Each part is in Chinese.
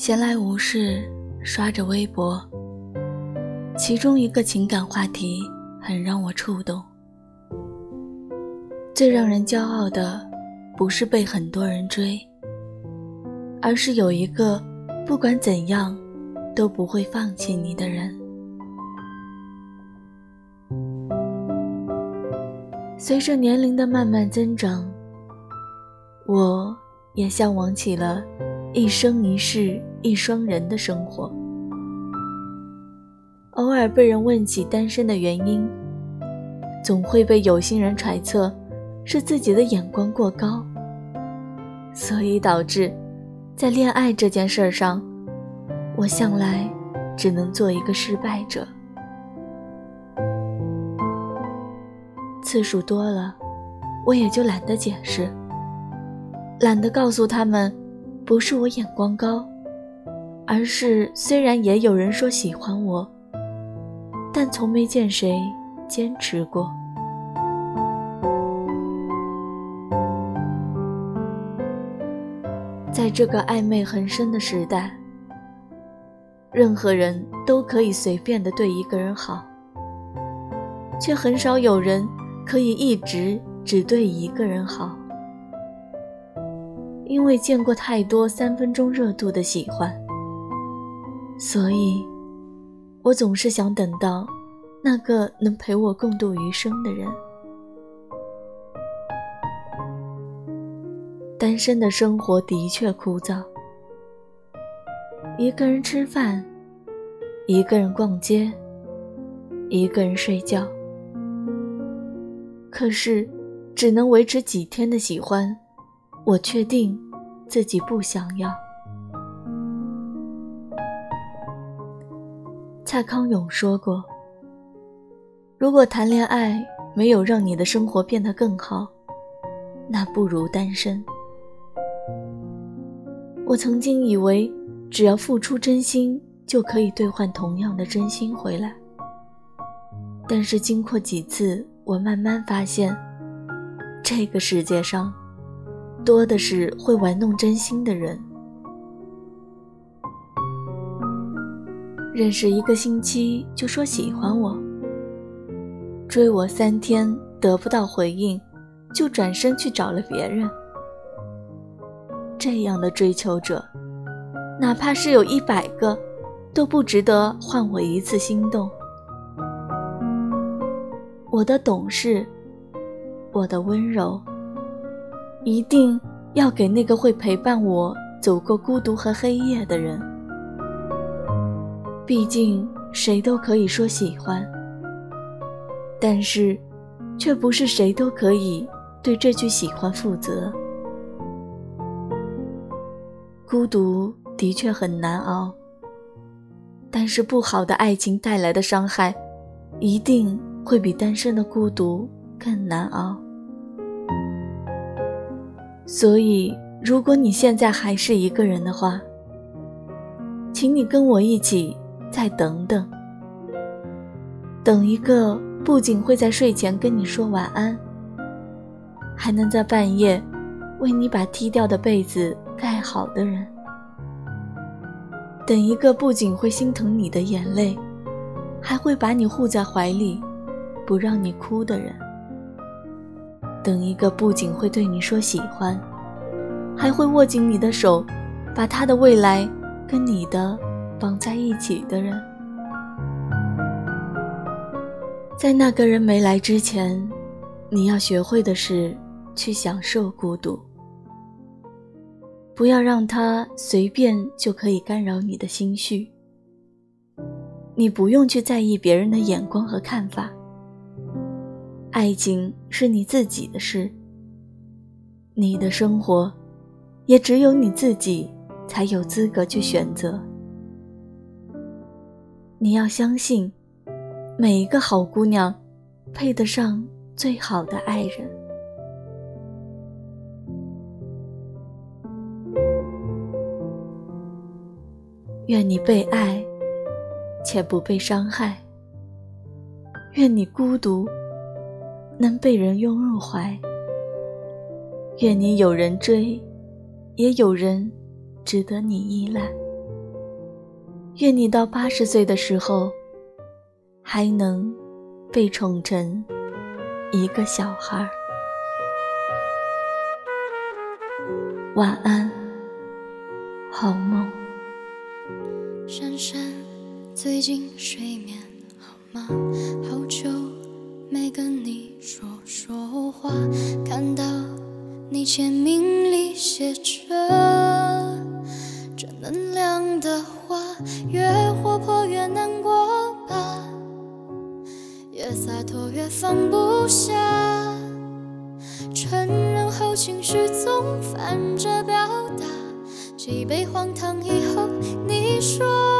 闲来无事，刷着微博，其中一个情感话题很让我触动。最让人骄傲的，不是被很多人追，而是有一个不管怎样都不会放弃你的人。随着年龄的慢慢增长，我也向往起了一生一世一双人的生活。偶尔被人问起单身的原因，总会被有心人揣测是自己的眼光过高，所以导致在恋爱这件事上，我向来只能做一个失败者。次数多了，我也就懒得解释，懒得告诉他们，不是我眼光高，而是虽然也有人说喜欢我，但从没见谁坚持过。在这个暧昧很深的时代，任何人都可以随便的对一个人好，却很少有人。可以一直只对一个人好，因为见过太多三分钟热度的喜欢，所以，我总是想等到那个能陪我共度余生的人。单身的生活的确枯燥，一个人吃饭，一个人逛街，一个人睡觉。可是，只能维持几天的喜欢，我确定自己不想要。蔡康永说过：“如果谈恋爱没有让你的生活变得更好，那不如单身。”我曾经以为，只要付出真心，就可以兑换同样的真心回来。但是经过几次，我慢慢发现，这个世界上，多的是会玩弄真心的人。认识一个星期就说喜欢我，追我三天得不到回应，就转身去找了别人。这样的追求者，哪怕是有一百个，都不值得换我一次心动。我的懂事，我的温柔，一定要给那个会陪伴我走过孤独和黑夜的人。毕竟谁都可以说喜欢，但是，却不是谁都可以对这句喜欢负责。孤独的确很难熬，但是不好的爱情带来的伤害，一定。会比单身的孤独更难熬，所以如果你现在还是一个人的话，请你跟我一起再等等，等一个不仅会在睡前跟你说晚安，还能在半夜为你把踢掉的被子盖好的人，等一个不仅会心疼你的眼泪，还会把你护在怀里。不让你哭的人，等一个不仅会对你说喜欢，还会握紧你的手，把他的未来跟你的绑在一起的人。在那个人没来之前，你要学会的是去享受孤独，不要让他随便就可以干扰你的心绪。你不用去在意别人的眼光和看法。爱情是你自己的事，你的生活，也只有你自己才有资格去选择。你要相信，每一个好姑娘，配得上最好的爱人。愿你被爱，且不被伤害。愿你孤独。能被人拥入怀，愿你有人追，也有人值得你依赖。愿你到八十岁的时候，还能被宠成一个小孩。晚安，好梦。珊珊，最近睡眠好吗？好久没跟你说说话，看到你签名里写着正能量的话，越活泼越难过吧，越洒脱越放不下，承认后情绪总反着表达，几杯荒唐以后，你说。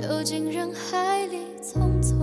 丢进人海里匆匆